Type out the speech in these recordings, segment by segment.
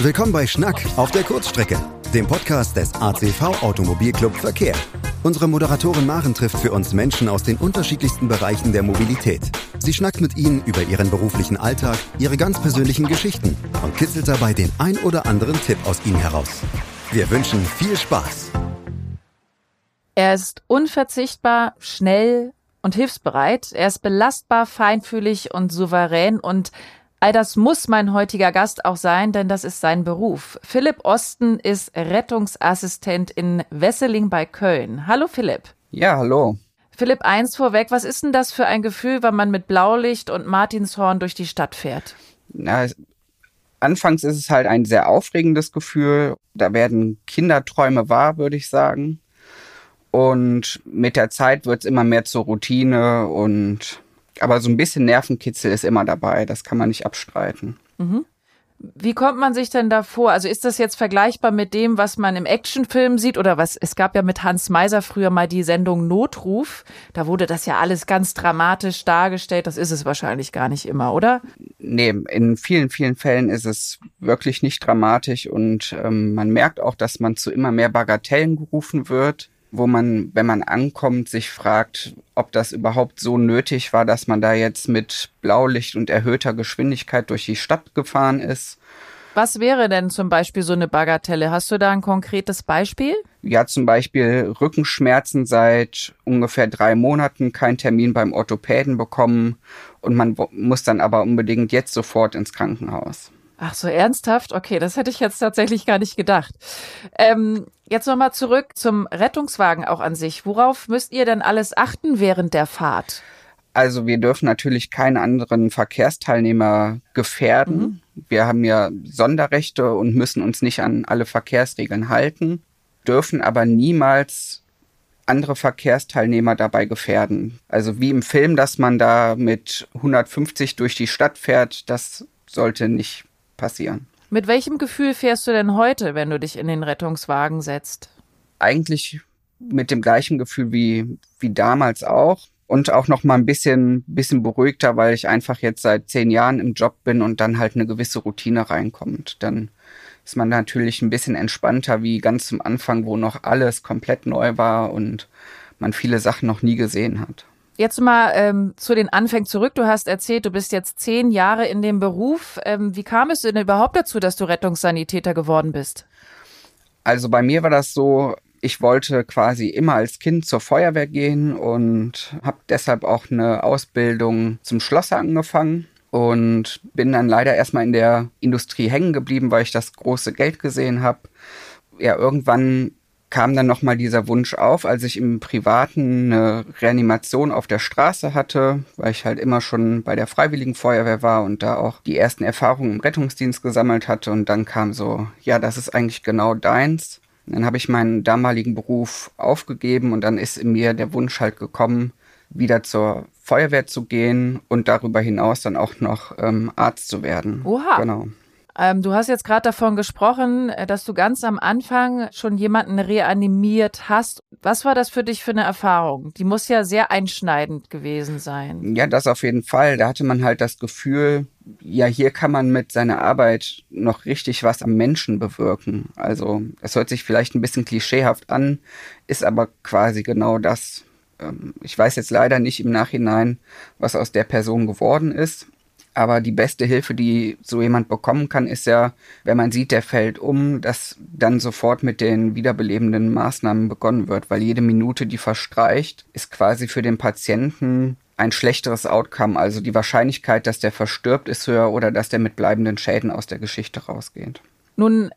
Willkommen bei Schnack auf der Kurzstrecke, dem Podcast des ACV Automobilclub Verkehr. Unsere Moderatorin Maren trifft für uns Menschen aus den unterschiedlichsten Bereichen der Mobilität. Sie schnackt mit ihnen über ihren beruflichen Alltag, ihre ganz persönlichen Geschichten und kitzelt dabei den ein oder anderen Tipp aus ihnen heraus. Wir wünschen viel Spaß. Er ist unverzichtbar, schnell und hilfsbereit. Er ist belastbar, feinfühlig und souverän und All das muss mein heutiger Gast auch sein, denn das ist sein Beruf. Philipp Osten ist Rettungsassistent in Wesseling bei Köln. Hallo Philipp. Ja, hallo. Philipp, eins vorweg, was ist denn das für ein Gefühl, wenn man mit Blaulicht und Martinshorn durch die Stadt fährt? Na, anfangs ist es halt ein sehr aufregendes Gefühl. Da werden Kinderträume wahr, würde ich sagen. Und mit der Zeit wird es immer mehr zur Routine und aber so ein bisschen Nervenkitzel ist immer dabei, das kann man nicht abstreiten. Mhm. Wie kommt man sich denn da vor? Also ist das jetzt vergleichbar mit dem, was man im Actionfilm sieht oder was? Es gab ja mit Hans Meiser früher mal die Sendung Notruf. Da wurde das ja alles ganz dramatisch dargestellt. Das ist es wahrscheinlich gar nicht immer, oder? Nee, in vielen, vielen Fällen ist es wirklich nicht dramatisch und ähm, man merkt auch, dass man zu immer mehr Bagatellen gerufen wird wo man, wenn man ankommt, sich fragt, ob das überhaupt so nötig war, dass man da jetzt mit Blaulicht und erhöhter Geschwindigkeit durch die Stadt gefahren ist. Was wäre denn zum Beispiel so eine Bagatelle? Hast du da ein konkretes Beispiel? Ja, zum Beispiel Rückenschmerzen seit ungefähr drei Monaten, kein Termin beim Orthopäden bekommen und man muss dann aber unbedingt jetzt sofort ins Krankenhaus. Ach so, ernsthaft? Okay, das hätte ich jetzt tatsächlich gar nicht gedacht. Ähm, jetzt nochmal zurück zum Rettungswagen auch an sich. Worauf müsst ihr denn alles achten während der Fahrt? Also wir dürfen natürlich keinen anderen Verkehrsteilnehmer gefährden. Mhm. Wir haben ja Sonderrechte und müssen uns nicht an alle Verkehrsregeln halten, dürfen aber niemals andere Verkehrsteilnehmer dabei gefährden. Also wie im Film, dass man da mit 150 durch die Stadt fährt, das sollte nicht passieren. Mit welchem Gefühl fährst du denn heute, wenn du dich in den Rettungswagen setzt? Eigentlich mit dem gleichen Gefühl wie, wie damals auch. Und auch noch mal ein bisschen, bisschen beruhigter, weil ich einfach jetzt seit zehn Jahren im Job bin und dann halt eine gewisse Routine reinkommt. Dann ist man natürlich ein bisschen entspannter wie ganz zum Anfang, wo noch alles komplett neu war und man viele Sachen noch nie gesehen hat. Jetzt mal ähm, zu den Anfängen zurück. Du hast erzählt, du bist jetzt zehn Jahre in dem Beruf. Ähm, wie kam es denn überhaupt dazu, dass du Rettungssanitäter geworden bist? Also bei mir war das so, ich wollte quasi immer als Kind zur Feuerwehr gehen und habe deshalb auch eine Ausbildung zum Schlosser angefangen und bin dann leider erstmal in der Industrie hängen geblieben, weil ich das große Geld gesehen habe. Ja, irgendwann kam dann nochmal dieser Wunsch auf, als ich im Privaten eine Reanimation auf der Straße hatte, weil ich halt immer schon bei der Freiwilligen Feuerwehr war und da auch die ersten Erfahrungen im Rettungsdienst gesammelt hatte. Und dann kam so, ja, das ist eigentlich genau deins. Und dann habe ich meinen damaligen Beruf aufgegeben und dann ist in mir der Wunsch halt gekommen, wieder zur Feuerwehr zu gehen und darüber hinaus dann auch noch ähm, Arzt zu werden. Oha. Genau. Ähm, du hast jetzt gerade davon gesprochen, äh, dass du ganz am Anfang schon jemanden reanimiert hast. Was war das für dich für eine Erfahrung? Die muss ja sehr einschneidend gewesen sein. Ja, das auf jeden Fall. Da hatte man halt das Gefühl, ja, hier kann man mit seiner Arbeit noch richtig was am Menschen bewirken. Also, es hört sich vielleicht ein bisschen klischeehaft an, ist aber quasi genau das. Ähm, ich weiß jetzt leider nicht im Nachhinein, was aus der Person geworden ist. Aber die beste Hilfe, die so jemand bekommen kann, ist ja, wenn man sieht, der fällt um, dass dann sofort mit den wiederbelebenden Maßnahmen begonnen wird, weil jede Minute, die verstreicht, ist quasi für den Patienten ein schlechteres Outcome. Also die Wahrscheinlichkeit, dass der verstirbt, ist höher oder dass der mit bleibenden Schäden aus der Geschichte rausgeht. Nun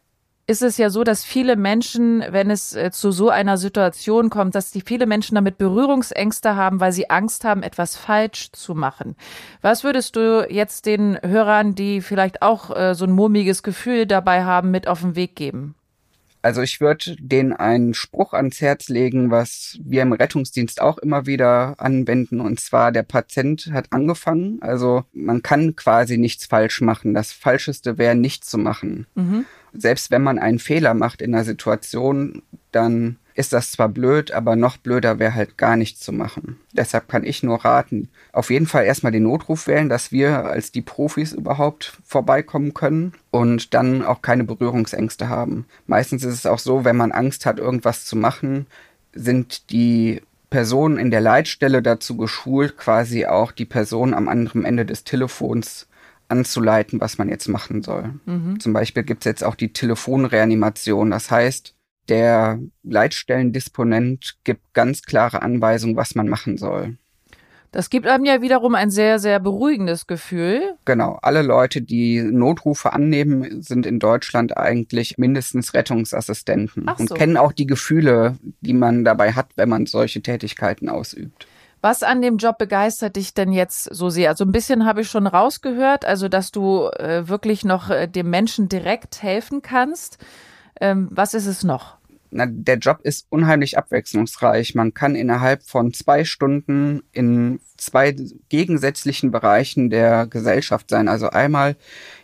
ist es ja so, dass viele Menschen, wenn es äh, zu so einer Situation kommt, dass die viele Menschen damit Berührungsängste haben, weil sie Angst haben, etwas falsch zu machen. Was würdest du jetzt den Hörern, die vielleicht auch äh, so ein murmiges Gefühl dabei haben, mit auf den Weg geben? Also ich würde denen einen Spruch ans Herz legen, was wir im Rettungsdienst auch immer wieder anwenden. Und zwar, der Patient hat angefangen. Also man kann quasi nichts falsch machen. Das Falscheste wäre, nichts zu machen. Mhm. Selbst wenn man einen Fehler macht in einer Situation, dann ist das zwar blöd, aber noch blöder wäre halt gar nichts zu machen. Deshalb kann ich nur raten, auf jeden Fall erstmal den Notruf wählen, dass wir als die Profis überhaupt vorbeikommen können und dann auch keine Berührungsängste haben. Meistens ist es auch so, wenn man Angst hat, irgendwas zu machen, sind die Personen in der Leitstelle dazu geschult, quasi auch die Person am anderen Ende des Telefons anzuleiten, was man jetzt machen soll. Mhm. Zum Beispiel gibt es jetzt auch die Telefonreanimation. Das heißt, der Leitstellendisponent gibt ganz klare Anweisungen, was man machen soll. Das gibt einem ja wiederum ein sehr, sehr beruhigendes Gefühl. Genau. Alle Leute, die Notrufe annehmen, sind in Deutschland eigentlich mindestens Rettungsassistenten so. und kennen auch die Gefühle, die man dabei hat, wenn man solche Tätigkeiten ausübt. Was an dem Job begeistert dich denn jetzt so sehr? Also ein bisschen habe ich schon rausgehört, also dass du äh, wirklich noch äh, dem Menschen direkt helfen kannst. Ähm, was ist es noch? Na, der Job ist unheimlich abwechslungsreich. Man kann innerhalb von zwei Stunden in zwei gegensätzlichen Bereichen der Gesellschaft sein. Also einmal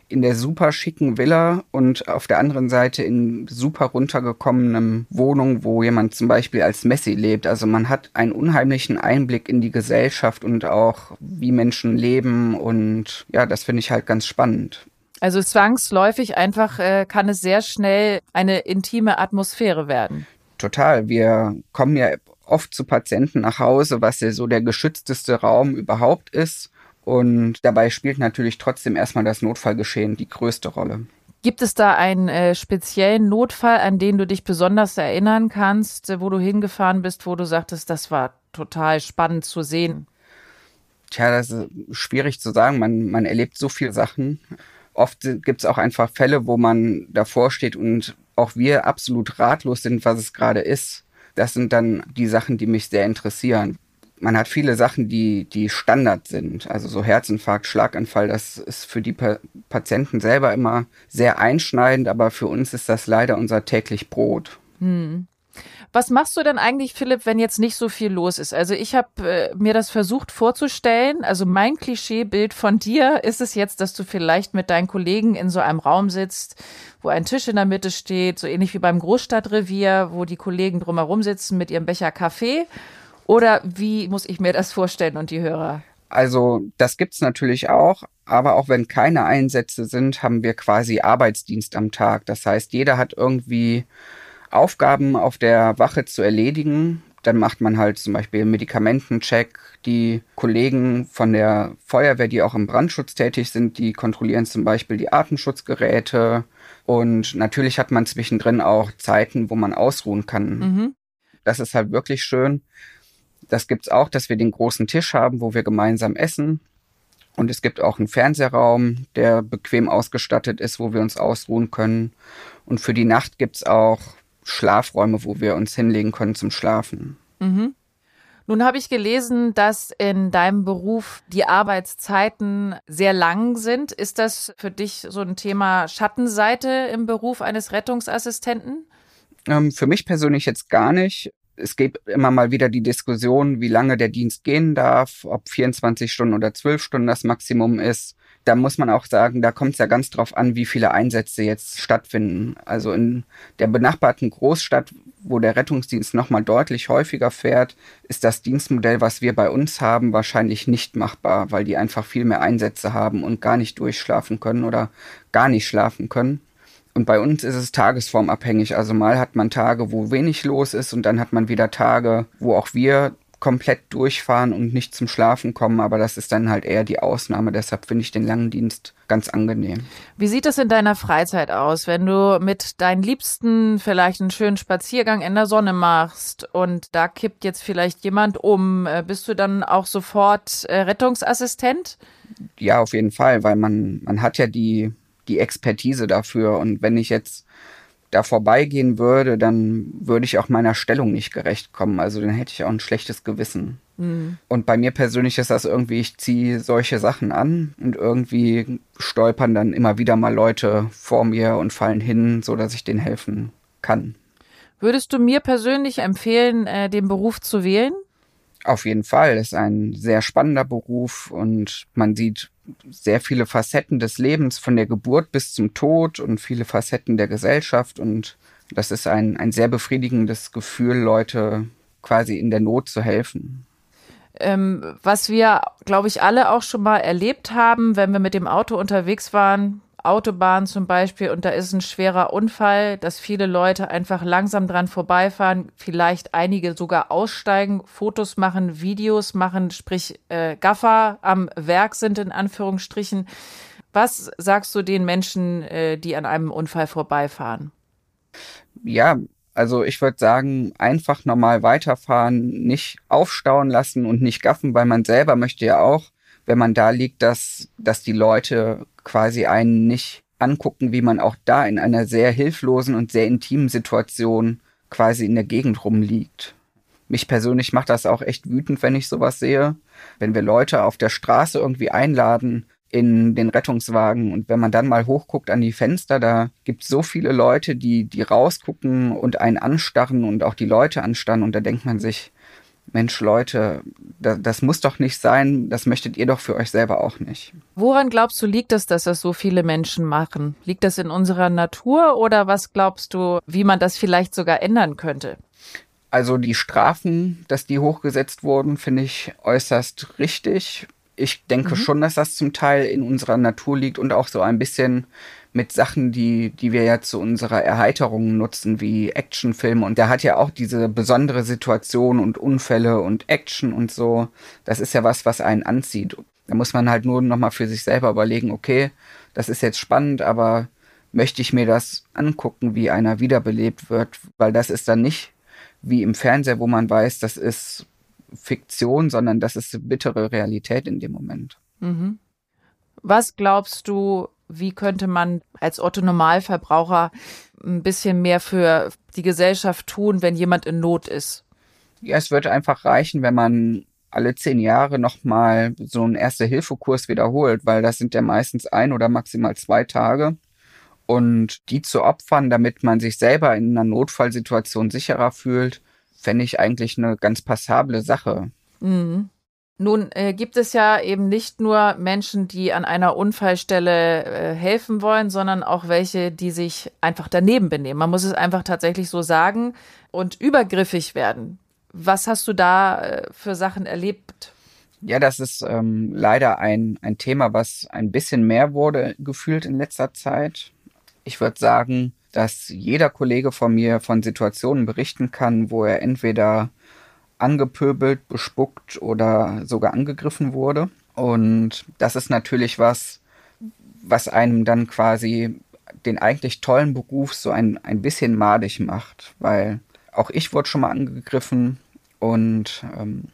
in der super schicken Villa und auf der anderen Seite in super runtergekommenem Wohnung, wo jemand zum Beispiel als Messi lebt. Also man hat einen unheimlichen Einblick in die Gesellschaft und auch wie Menschen leben und ja, das finde ich halt ganz spannend. Also zwangsläufig einfach äh, kann es sehr schnell eine intime Atmosphäre werden. Total. Wir kommen ja oft zu Patienten nach Hause, was ja so der geschützteste Raum überhaupt ist. Und dabei spielt natürlich trotzdem erstmal das Notfallgeschehen die größte Rolle. Gibt es da einen äh, speziellen Notfall, an den du dich besonders erinnern kannst, äh, wo du hingefahren bist, wo du sagtest, das war total spannend zu sehen? Tja, das ist schwierig zu sagen. Man, man erlebt so viele Sachen oft gibt es auch einfach Fälle, wo man davor steht und auch wir absolut ratlos sind, was es gerade ist. Das sind dann die Sachen, die mich sehr interessieren. Man hat viele Sachen, die, die Standard sind. Also so Herzinfarkt, Schlaganfall, das ist für die pa Patienten selber immer sehr einschneidend, aber für uns ist das leider unser täglich Brot. Hm. Was machst du denn eigentlich, Philipp, wenn jetzt nicht so viel los ist? Also ich habe äh, mir das versucht vorzustellen. Also mein Klischeebild von dir ist es jetzt, dass du vielleicht mit deinen Kollegen in so einem Raum sitzt, wo ein Tisch in der Mitte steht, so ähnlich wie beim Großstadtrevier, wo die Kollegen drumherum sitzen mit ihrem Becher Kaffee. Oder wie muss ich mir das vorstellen und die Hörer? Also das gibt's natürlich auch, aber auch wenn keine Einsätze sind, haben wir quasi Arbeitsdienst am Tag. Das heißt, jeder hat irgendwie Aufgaben auf der Wache zu erledigen. Dann macht man halt zum Beispiel Medikamentencheck. Die Kollegen von der Feuerwehr, die auch im Brandschutz tätig sind, die kontrollieren zum Beispiel die Atemschutzgeräte. Und natürlich hat man zwischendrin auch Zeiten, wo man ausruhen kann. Mhm. Das ist halt wirklich schön. Das gibt's auch, dass wir den großen Tisch haben, wo wir gemeinsam essen. Und es gibt auch einen Fernsehraum, der bequem ausgestattet ist, wo wir uns ausruhen können. Und für die Nacht gibt's auch Schlafräume, wo wir uns hinlegen können zum Schlafen. Mhm. Nun habe ich gelesen, dass in deinem Beruf die Arbeitszeiten sehr lang sind. Ist das für dich so ein Thema Schattenseite im Beruf eines Rettungsassistenten? Ähm, für mich persönlich jetzt gar nicht. Es gibt immer mal wieder die Diskussion, wie lange der Dienst gehen darf, ob 24 Stunden oder 12 Stunden das Maximum ist da muss man auch sagen, da kommt es ja ganz drauf an, wie viele Einsätze jetzt stattfinden. Also in der benachbarten Großstadt, wo der Rettungsdienst nochmal deutlich häufiger fährt, ist das Dienstmodell, was wir bei uns haben, wahrscheinlich nicht machbar, weil die einfach viel mehr Einsätze haben und gar nicht durchschlafen können oder gar nicht schlafen können. Und bei uns ist es tagesformabhängig. Also mal hat man Tage, wo wenig los ist und dann hat man wieder Tage, wo auch wir komplett durchfahren und nicht zum Schlafen kommen, aber das ist dann halt eher die Ausnahme. Deshalb finde ich den langen Dienst ganz angenehm. Wie sieht es in deiner Freizeit aus, wenn du mit deinen Liebsten vielleicht einen schönen Spaziergang in der Sonne machst und da kippt jetzt vielleicht jemand um? Äh, bist du dann auch sofort äh, Rettungsassistent? Ja, auf jeden Fall, weil man, man hat ja die, die Expertise dafür und wenn ich jetzt da vorbeigehen würde, dann würde ich auch meiner Stellung nicht gerecht kommen. Also dann hätte ich auch ein schlechtes Gewissen. Mhm. Und bei mir persönlich ist das irgendwie, ich ziehe solche Sachen an und irgendwie stolpern dann immer wieder mal Leute vor mir und fallen hin, so dass ich denen helfen kann. Würdest du mir persönlich empfehlen, äh, den Beruf zu wählen? Auf jeden Fall. Es ist ein sehr spannender Beruf und man sieht sehr viele Facetten des Lebens, von der Geburt bis zum Tod und viele Facetten der Gesellschaft und Das ist ein, ein sehr befriedigendes Gefühl, Leute quasi in der Not zu helfen. Ähm, was wir, glaube ich, alle auch schon mal erlebt haben, wenn wir mit dem Auto unterwegs waren, Autobahn zum Beispiel, und da ist ein schwerer Unfall, dass viele Leute einfach langsam dran vorbeifahren, vielleicht einige sogar aussteigen, Fotos machen, Videos machen, sprich äh, Gaffer am Werk sind in Anführungsstrichen. Was sagst du den Menschen, äh, die an einem Unfall vorbeifahren? Ja, also ich würde sagen, einfach normal weiterfahren, nicht aufstauen lassen und nicht gaffen, weil man selber möchte ja auch, wenn man da liegt, dass, dass die Leute quasi einen nicht angucken, wie man auch da in einer sehr hilflosen und sehr intimen Situation quasi in der Gegend rumliegt. Mich persönlich macht das auch echt wütend, wenn ich sowas sehe. Wenn wir Leute auf der Straße irgendwie einladen, in den Rettungswagen. Und wenn man dann mal hochguckt an die Fenster, da gibt es so viele Leute, die, die rausgucken und einen anstarren und auch die Leute anstarren. Und da denkt man sich, Mensch, Leute, das, das muss doch nicht sein, das möchtet ihr doch für euch selber auch nicht. Woran glaubst du, liegt es, dass das so viele Menschen machen? Liegt das in unserer Natur oder was glaubst du, wie man das vielleicht sogar ändern könnte? Also die Strafen, dass die hochgesetzt wurden, finde ich äußerst richtig ich denke mhm. schon, dass das zum Teil in unserer Natur liegt und auch so ein bisschen mit Sachen, die, die wir ja zu unserer Erheiterung nutzen, wie Actionfilme. Und der hat ja auch diese besondere Situation und Unfälle und Action und so. Das ist ja was, was einen anzieht. Da muss man halt nur nochmal für sich selber überlegen, okay, das ist jetzt spannend, aber möchte ich mir das angucken, wie einer wiederbelebt wird? Weil das ist dann nicht wie im Fernseher, wo man weiß, das ist Fiktion, sondern das ist bittere Realität in dem Moment. Mhm. Was glaubst du, wie könnte man als Otto Normalverbraucher ein bisschen mehr für die Gesellschaft tun, wenn jemand in Not ist? Ja, es würde einfach reichen, wenn man alle zehn Jahre nochmal so einen Erste-Hilfe-Kurs wiederholt, weil das sind ja meistens ein oder maximal zwei Tage. Und die zu opfern, damit man sich selber in einer Notfallsituation sicherer fühlt, fände ich eigentlich eine ganz passable Sache. Mhm. Nun äh, gibt es ja eben nicht nur Menschen, die an einer Unfallstelle äh, helfen wollen, sondern auch welche, die sich einfach daneben benehmen. Man muss es einfach tatsächlich so sagen und übergriffig werden. Was hast du da äh, für Sachen erlebt? Ja, das ist ähm, leider ein, ein Thema, was ein bisschen mehr wurde gefühlt in letzter Zeit. Ich würde sagen, dass jeder Kollege von mir von Situationen berichten kann, wo er entweder angepöbelt, bespuckt oder sogar angegriffen wurde. Und das ist natürlich was, was einem dann quasi den eigentlich tollen Beruf so ein, ein bisschen madig macht, weil auch ich wurde schon mal angegriffen und ähm,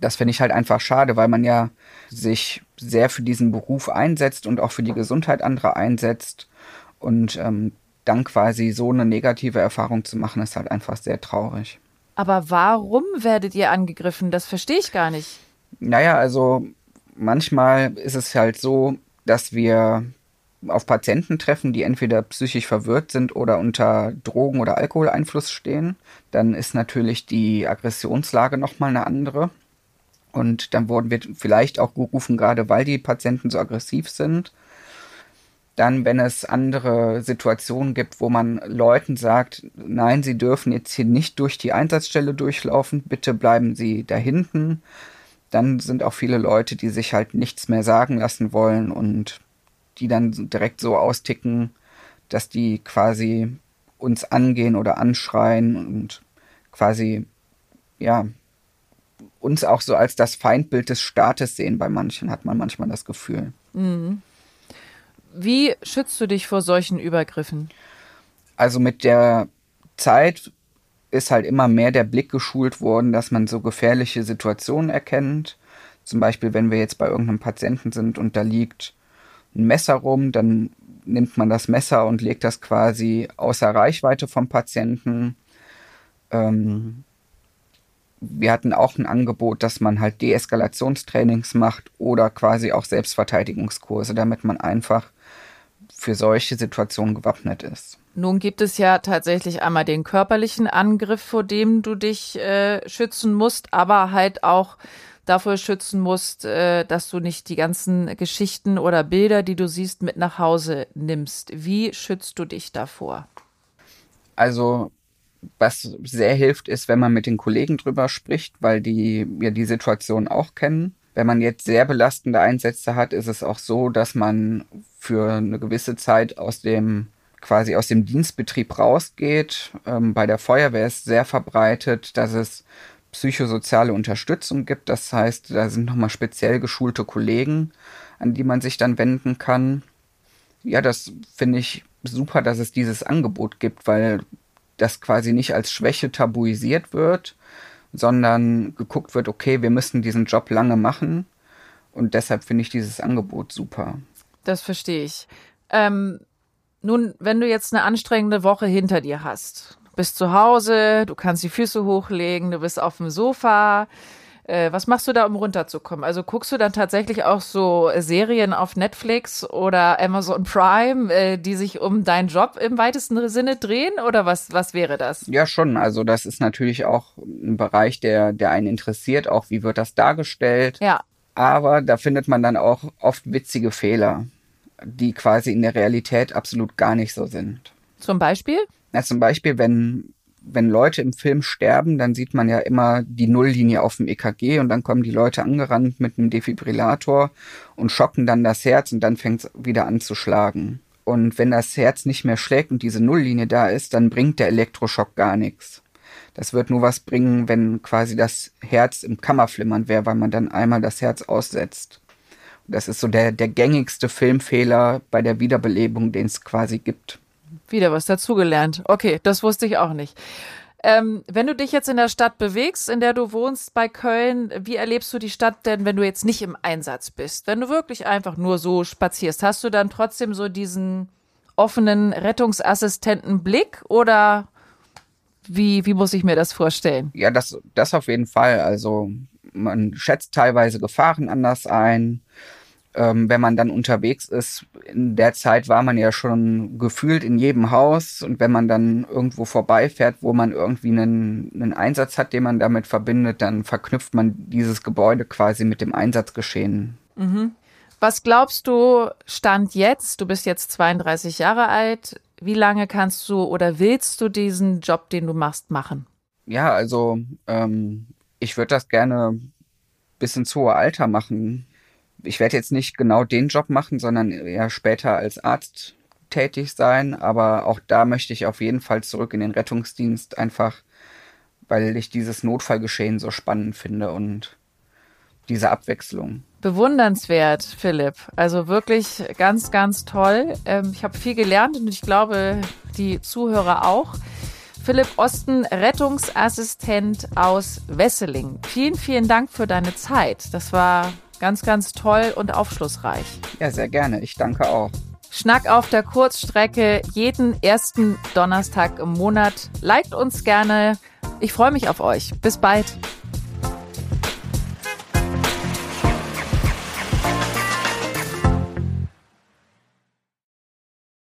das finde ich halt einfach schade, weil man ja sich sehr für diesen Beruf einsetzt und auch für die Gesundheit anderer einsetzt. Und ähm, dann quasi so eine negative Erfahrung zu machen, ist halt einfach sehr traurig. Aber warum werdet ihr angegriffen? Das verstehe ich gar nicht. Naja, also manchmal ist es halt so, dass wir auf Patienten treffen, die entweder psychisch verwirrt sind oder unter Drogen- oder Alkoholeinfluss stehen. Dann ist natürlich die Aggressionslage nochmal eine andere. Und dann wurden wir vielleicht auch gerufen, gerade weil die Patienten so aggressiv sind. Dann, wenn es andere Situationen gibt, wo man Leuten sagt, nein, sie dürfen jetzt hier nicht durch die Einsatzstelle durchlaufen, bitte bleiben sie da hinten. Dann sind auch viele Leute, die sich halt nichts mehr sagen lassen wollen und die dann direkt so austicken, dass die quasi uns angehen oder anschreien und quasi, ja, uns auch so als das Feindbild des Staates sehen. Bei manchen hat man manchmal das Gefühl. Mhm. Wie schützt du dich vor solchen Übergriffen? Also mit der Zeit ist halt immer mehr der Blick geschult worden, dass man so gefährliche Situationen erkennt. Zum Beispiel, wenn wir jetzt bei irgendeinem Patienten sind und da liegt ein Messer rum, dann nimmt man das Messer und legt das quasi außer Reichweite vom Patienten. Ähm, wir hatten auch ein Angebot, dass man halt Deeskalationstrainings macht oder quasi auch Selbstverteidigungskurse, damit man einfach für solche Situationen gewappnet ist. Nun gibt es ja tatsächlich einmal den körperlichen Angriff, vor dem du dich äh, schützen musst, aber halt auch dafür schützen musst, äh, dass du nicht die ganzen Geschichten oder Bilder, die du siehst, mit nach Hause nimmst. Wie schützt du dich davor? Also was sehr hilft, ist, wenn man mit den Kollegen drüber spricht, weil die ja die Situation auch kennen. Wenn man jetzt sehr belastende Einsätze hat, ist es auch so, dass man für eine gewisse Zeit aus dem quasi aus dem Dienstbetrieb rausgeht. Ähm, bei der Feuerwehr ist sehr verbreitet, dass es psychosoziale Unterstützung gibt. Das heißt, da sind nochmal speziell geschulte Kollegen, an die man sich dann wenden kann. Ja, das finde ich super, dass es dieses Angebot gibt, weil das quasi nicht als Schwäche tabuisiert wird, sondern geguckt wird, okay, wir müssen diesen Job lange machen. Und deshalb finde ich dieses Angebot super. Das verstehe ich. Ähm, nun, wenn du jetzt eine anstrengende Woche hinter dir hast, bist zu Hause, du kannst die Füße hochlegen, du bist auf dem Sofa, äh, was machst du da, um runterzukommen? Also guckst du dann tatsächlich auch so Serien auf Netflix oder Amazon Prime, äh, die sich um deinen Job im weitesten Sinne drehen? Oder was, was wäre das? Ja, schon. Also das ist natürlich auch ein Bereich, der, der einen interessiert. Auch wie wird das dargestellt? Ja. Aber da findet man dann auch oft witzige Fehler, die quasi in der Realität absolut gar nicht so sind. Zum Beispiel? Ja, zum Beispiel, wenn wenn Leute im Film sterben, dann sieht man ja immer die Nulllinie auf dem EKG und dann kommen die Leute angerannt mit einem Defibrillator und schocken dann das Herz und dann fängt es wieder an zu schlagen. Und wenn das Herz nicht mehr schlägt und diese Nulllinie da ist, dann bringt der Elektroschock gar nichts. Das wird nur was bringen, wenn quasi das Herz im Kammerflimmern wäre, weil man dann einmal das Herz aussetzt. Das ist so der, der gängigste Filmfehler bei der Wiederbelebung, den es quasi gibt. Wieder was dazugelernt. Okay, das wusste ich auch nicht. Ähm, wenn du dich jetzt in der Stadt bewegst, in der du wohnst, bei Köln, wie erlebst du die Stadt denn, wenn du jetzt nicht im Einsatz bist? Wenn du wirklich einfach nur so spazierst, hast du dann trotzdem so diesen offenen Rettungsassistentenblick oder wie, wie muss ich mir das vorstellen? Ja, das, das auf jeden Fall. Also man schätzt teilweise Gefahren anders ein ähm, wenn man dann unterwegs ist, in der Zeit war man ja schon gefühlt in jedem Haus und wenn man dann irgendwo vorbeifährt, wo man irgendwie einen, einen Einsatz hat, den man damit verbindet, dann verknüpft man dieses Gebäude quasi mit dem Einsatzgeschehen. Mhm. Was glaubst du, Stand jetzt, du bist jetzt 32 Jahre alt, wie lange kannst du oder willst du diesen Job, den du machst, machen? Ja, also ähm, ich würde das gerne bis ins hohe Alter machen ich werde jetzt nicht genau den Job machen, sondern eher später als Arzt tätig sein. Aber auch da möchte ich auf jeden Fall zurück in den Rettungsdienst, einfach weil ich dieses Notfallgeschehen so spannend finde und diese Abwechslung. Bewundernswert, Philipp. Also wirklich ganz, ganz toll. Ähm, ich habe viel gelernt und ich glaube, die Zuhörer auch. Philipp Osten, Rettungsassistent aus Wesseling. Vielen, vielen Dank für deine Zeit. Das war Ganz, ganz toll und aufschlussreich. Ja, sehr gerne. Ich danke auch. Schnack auf der Kurzstrecke jeden ersten Donnerstag im Monat. Liked uns gerne. Ich freue mich auf euch. Bis bald.